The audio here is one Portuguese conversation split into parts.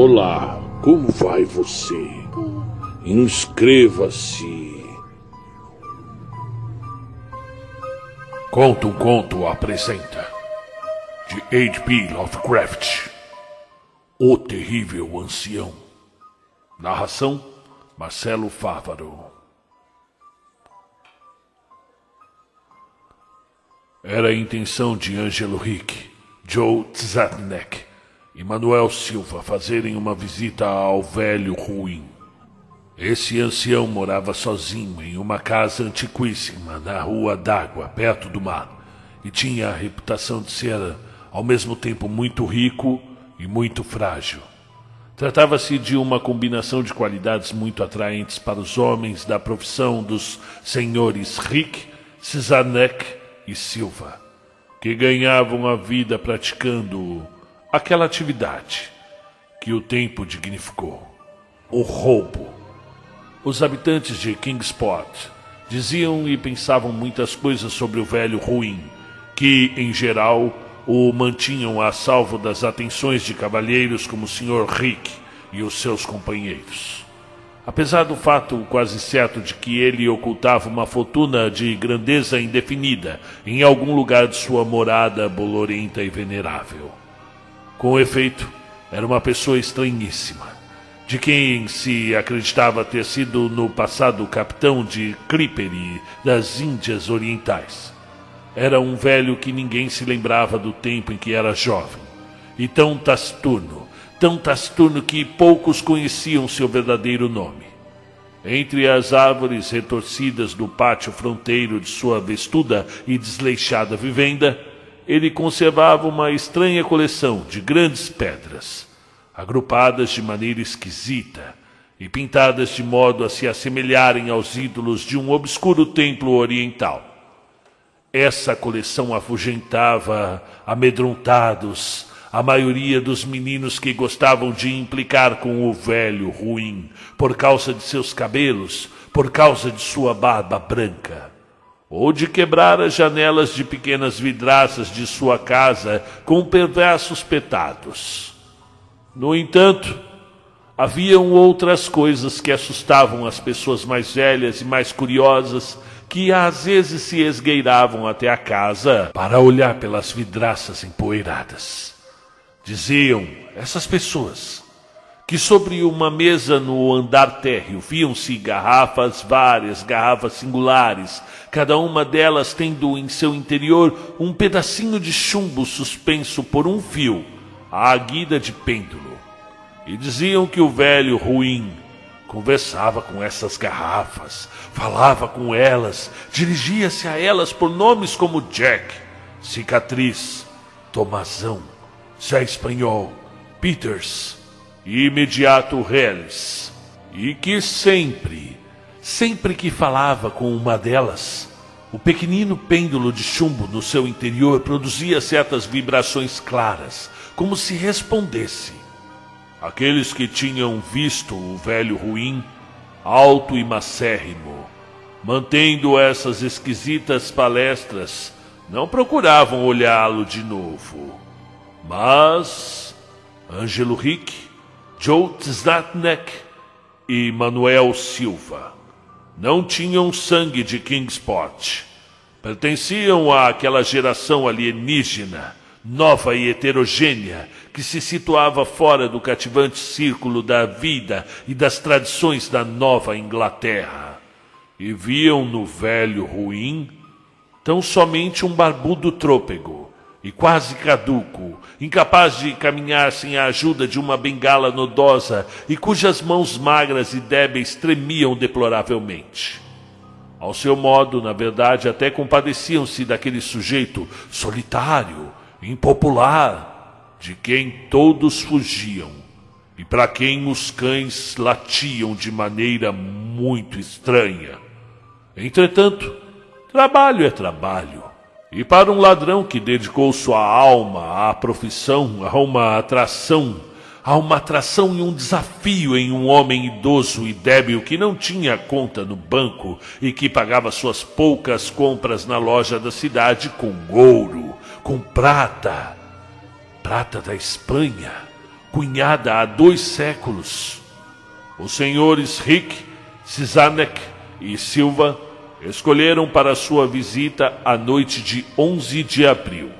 Olá, como vai você? Inscreva-se. Conto um Conto apresenta de H.P. Lovecraft O Terrível Ancião Narração Marcelo Fávaro Era a intenção de Angelo Rick, Joe Tzatnek e Manuel Silva fazerem uma visita ao velho ruim. Esse ancião morava sozinho em uma casa antiquíssima na Rua d'Água, perto do mar, e tinha a reputação de ser, ao mesmo tempo, muito rico e muito frágil. Tratava-se de uma combinação de qualidades muito atraentes para os homens da profissão dos senhores Rick, Cesanek e Silva, que ganhavam a vida praticando aquela atividade que o tempo dignificou: o roubo. Os habitantes de Kingsport diziam e pensavam muitas coisas sobre o velho ruim, que, em geral, o mantinham a salvo das atenções de cavalheiros como o Sr. Rick e os seus companheiros. Apesar do fato quase certo de que ele ocultava uma fortuna de grandeza indefinida em algum lugar de sua morada bolorenta e venerável. Com efeito, era uma pessoa estranhíssima, de quem se acreditava ter sido no passado capitão de Clippery das Índias Orientais. Era um velho que ninguém se lembrava do tempo em que era jovem, e tão taciturno, tão taciturno que poucos conheciam seu verdadeiro nome. Entre as árvores retorcidas do pátio fronteiro de sua vestuda e desleixada vivenda, ele conservava uma estranha coleção de grandes pedras, agrupadas de maneira esquisita e pintadas de modo a se assemelharem aos ídolos de um obscuro templo oriental. Essa coleção afugentava, amedrontados, a maioria dos meninos que gostavam de implicar com o velho ruim, por causa de seus cabelos, por causa de sua barba branca ou de quebrar as janelas de pequenas vidraças de sua casa com perversos petados. No entanto, haviam outras coisas que assustavam as pessoas mais velhas e mais curiosas que às vezes se esgueiravam até a casa para olhar pelas vidraças empoeiradas. Diziam essas pessoas que sobre uma mesa no andar térreo viam-se garrafas várias, garrafas singulares, cada uma delas tendo em seu interior um pedacinho de chumbo suspenso por um fio, à guida de pêndulo. E diziam que o velho ruim conversava com essas garrafas, falava com elas, dirigia-se a elas por nomes como Jack, Cicatriz, Tomazão, Zé Espanhol, Peters imediato reles, e que sempre, sempre que falava com uma delas, o pequenino pêndulo de chumbo no seu interior produzia certas vibrações claras, como se respondesse. Aqueles que tinham visto o velho ruim, alto e macérrimo, mantendo essas esquisitas palestras, não procuravam olhá-lo de novo. Mas Ângelo Rick Joe Tzatnek e Manuel Silva. Não tinham sangue de Kingsport. Pertenciam àquela geração alienígena, nova e heterogênea, que se situava fora do cativante círculo da vida e das tradições da Nova Inglaterra. E viam no velho ruim tão somente um barbudo trôpego e quase caduco, incapaz de caminhar sem a ajuda de uma bengala nodosa e cujas mãos magras e débeis tremiam deploravelmente. Ao seu modo, na verdade, até compadeciam-se daquele sujeito solitário, impopular, de quem todos fugiam e para quem os cães latiam de maneira muito estranha. Entretanto, trabalho é trabalho. E para um ladrão que dedicou sua alma à profissão, a uma atração, a uma atração e um desafio em um homem idoso e débil que não tinha conta no banco e que pagava suas poucas compras na loja da cidade com ouro, com prata, prata da Espanha, cunhada há dois séculos. Os senhores Rick, Cisanek e Silva escolheram para sua visita a noite de 11 de abril.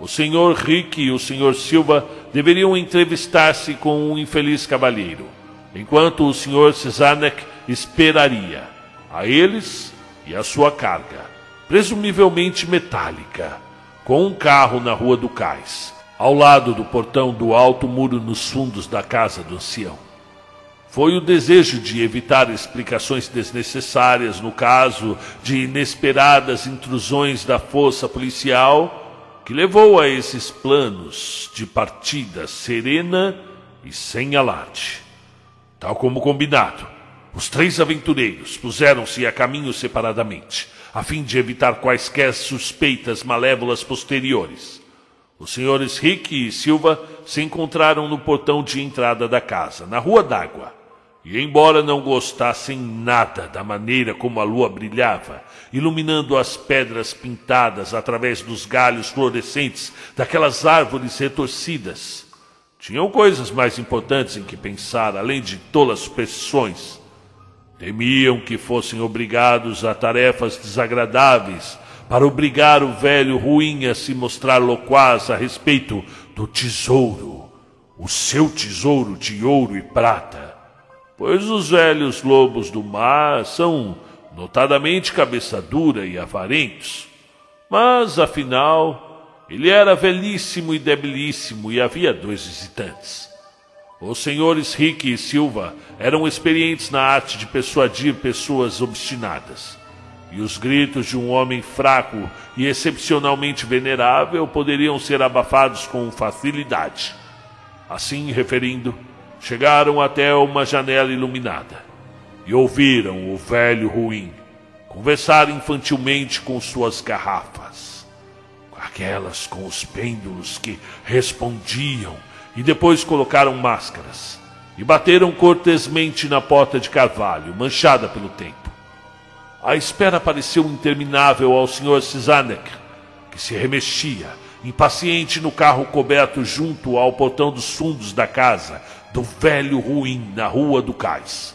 O senhor Rick e o senhor Silva deveriam entrevistar-se com o um infeliz cavalheiro, enquanto o senhor Cisanek esperaria a eles e a sua carga, presumivelmente metálica, com um carro na rua do cais, ao lado do portão do alto muro nos fundos da casa do ancião. Foi o desejo de evitar explicações desnecessárias no caso de inesperadas intrusões da força policial que levou a esses planos de partida serena e sem alarde. Tal como combinado, os três aventureiros puseram-se a caminho separadamente, a fim de evitar quaisquer suspeitas malévolas posteriores. Os senhores Rick e Silva se encontraram no portão de entrada da casa, na Rua d'Água. E embora não gostassem nada da maneira como a lua brilhava, iluminando as pedras pintadas através dos galhos florescentes daquelas árvores retorcidas, tinham coisas mais importantes em que pensar, além de tolas superstições Temiam que fossem obrigados a tarefas desagradáveis para obrigar o velho ruim a se mostrar loquaz a respeito do tesouro, o seu tesouro de ouro e prata, pois os velhos lobos do mar são notadamente cabeça dura e avarentos. Mas, afinal, ele era velhíssimo e debilíssimo e havia dois visitantes. Os senhores Rick e Silva eram experientes na arte de persuadir pessoas obstinadas. E os gritos de um homem fraco e excepcionalmente venerável poderiam ser abafados com facilidade. Assim, referindo, chegaram até uma janela iluminada e ouviram o velho ruim conversar infantilmente com suas garrafas, aquelas com os pêndulos que respondiam e depois colocaram máscaras e bateram cortesmente na porta de carvalho, manchada pelo tempo. A espera pareceu interminável ao Sr. Cisanek, que se remexia, impaciente no carro coberto junto ao portão dos fundos da casa do velho ruim na rua do cais.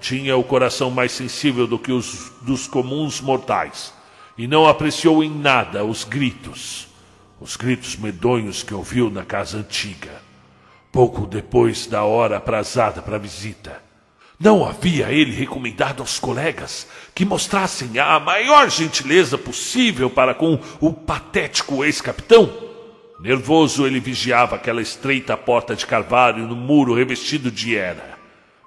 Tinha o coração mais sensível do que os dos comuns mortais e não apreciou em nada os gritos, os gritos medonhos que ouviu na casa antiga pouco depois da hora aprazada para a visita. Não havia ele recomendado aos colegas que mostrassem a maior gentileza possível para com o patético ex-capitão? Nervoso, ele vigiava aquela estreita porta de carvalho no muro revestido de era.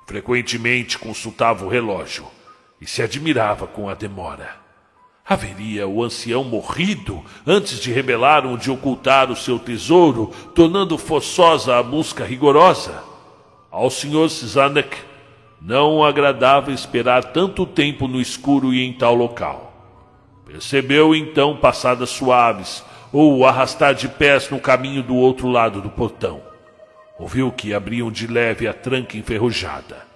Frequentemente consultava o relógio e se admirava com a demora. Haveria o ancião morrido antes de revelar ou de ocultar o seu tesouro, tornando forçosa a busca rigorosa? Ao Sr. Cisanek não agradava esperar tanto tempo no escuro e em tal local. Percebeu então passadas suaves ou o arrastar de pés no caminho do outro lado do portão. Ouviu que abriam de leve a tranca enferrujada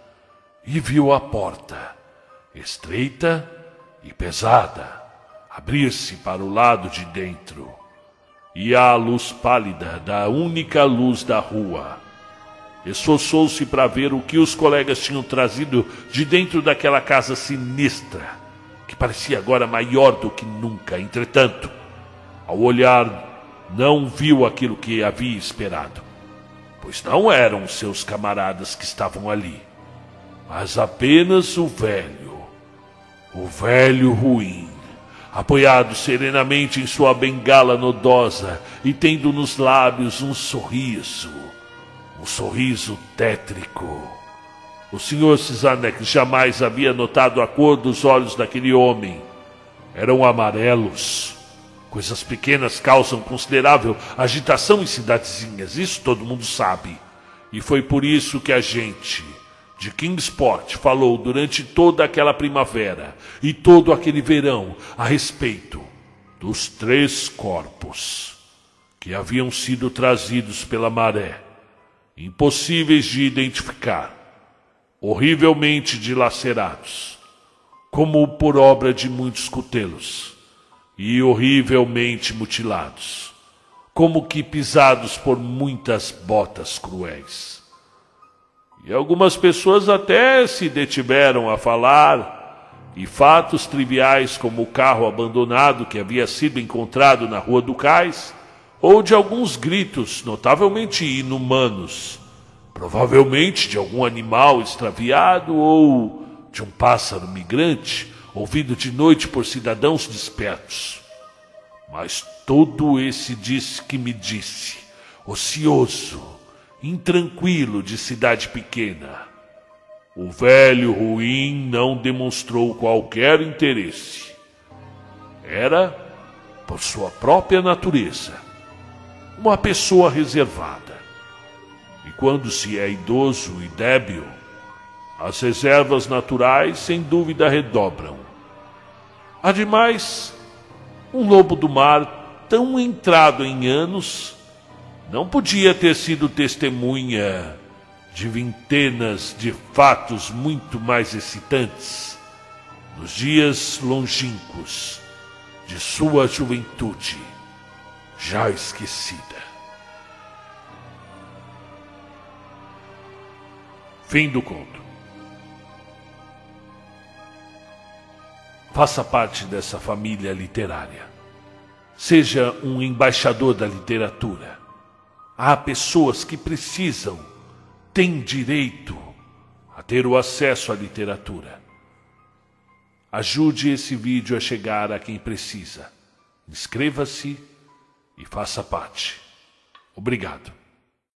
e viu a porta, estreita e pesada abrir-se para o lado de dentro. E a luz pálida da única luz da rua. Esforçou-se para ver o que os colegas tinham trazido de dentro daquela casa sinistra, que parecia agora maior do que nunca. Entretanto, ao olhar, não viu aquilo que havia esperado, pois não eram seus camaradas que estavam ali, mas apenas o velho, o velho ruim apoiado serenamente em sua bengala nodosa e tendo nos lábios um sorriso, um sorriso tétrico. O senhor Cisanek jamais havia notado a cor dos olhos daquele homem. Eram amarelos. Coisas pequenas causam considerável agitação em cidadezinhas, isso todo mundo sabe. E foi por isso que a gente, de Kingsport falou durante toda aquela primavera e todo aquele verão a respeito dos três corpos que haviam sido trazidos pela maré, impossíveis de identificar, horrivelmente dilacerados, como por obra de muitos cutelos, e horrivelmente mutilados, como que pisados por muitas botas cruéis. E algumas pessoas até se detiveram a falar, e fatos triviais como o carro abandonado que havia sido encontrado na Rua do Cais, ou de alguns gritos notavelmente inumanos, provavelmente de algum animal extraviado ou de um pássaro migrante, ouvido de noite por cidadãos despertos. Mas todo esse disse que me disse, ocioso, intranquilo de cidade pequena. O velho ruim não demonstrou qualquer interesse. Era, por sua própria natureza, uma pessoa reservada. E quando se é idoso e débil, as reservas naturais sem dúvida redobram. Ademais, um lobo do mar tão entrado em anos não podia ter sido testemunha de vintenas de fatos muito mais excitantes nos dias longínquos de sua juventude já esquecida. Fim do conto. Faça parte dessa família literária. Seja um embaixador da literatura. Há pessoas que precisam, têm direito a ter o acesso à literatura. Ajude esse vídeo a chegar a quem precisa. Inscreva-se e faça parte. Obrigado.